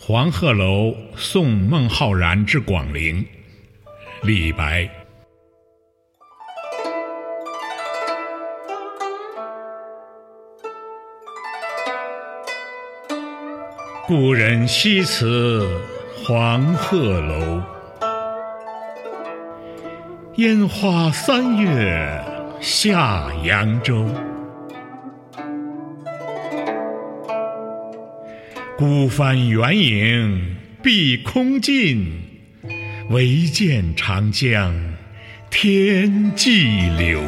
黄鹤楼送孟浩然之广陵。李白。故人西辞黄鹤楼，烟花三月下扬州。孤帆远影碧空尽，唯见长江天际流。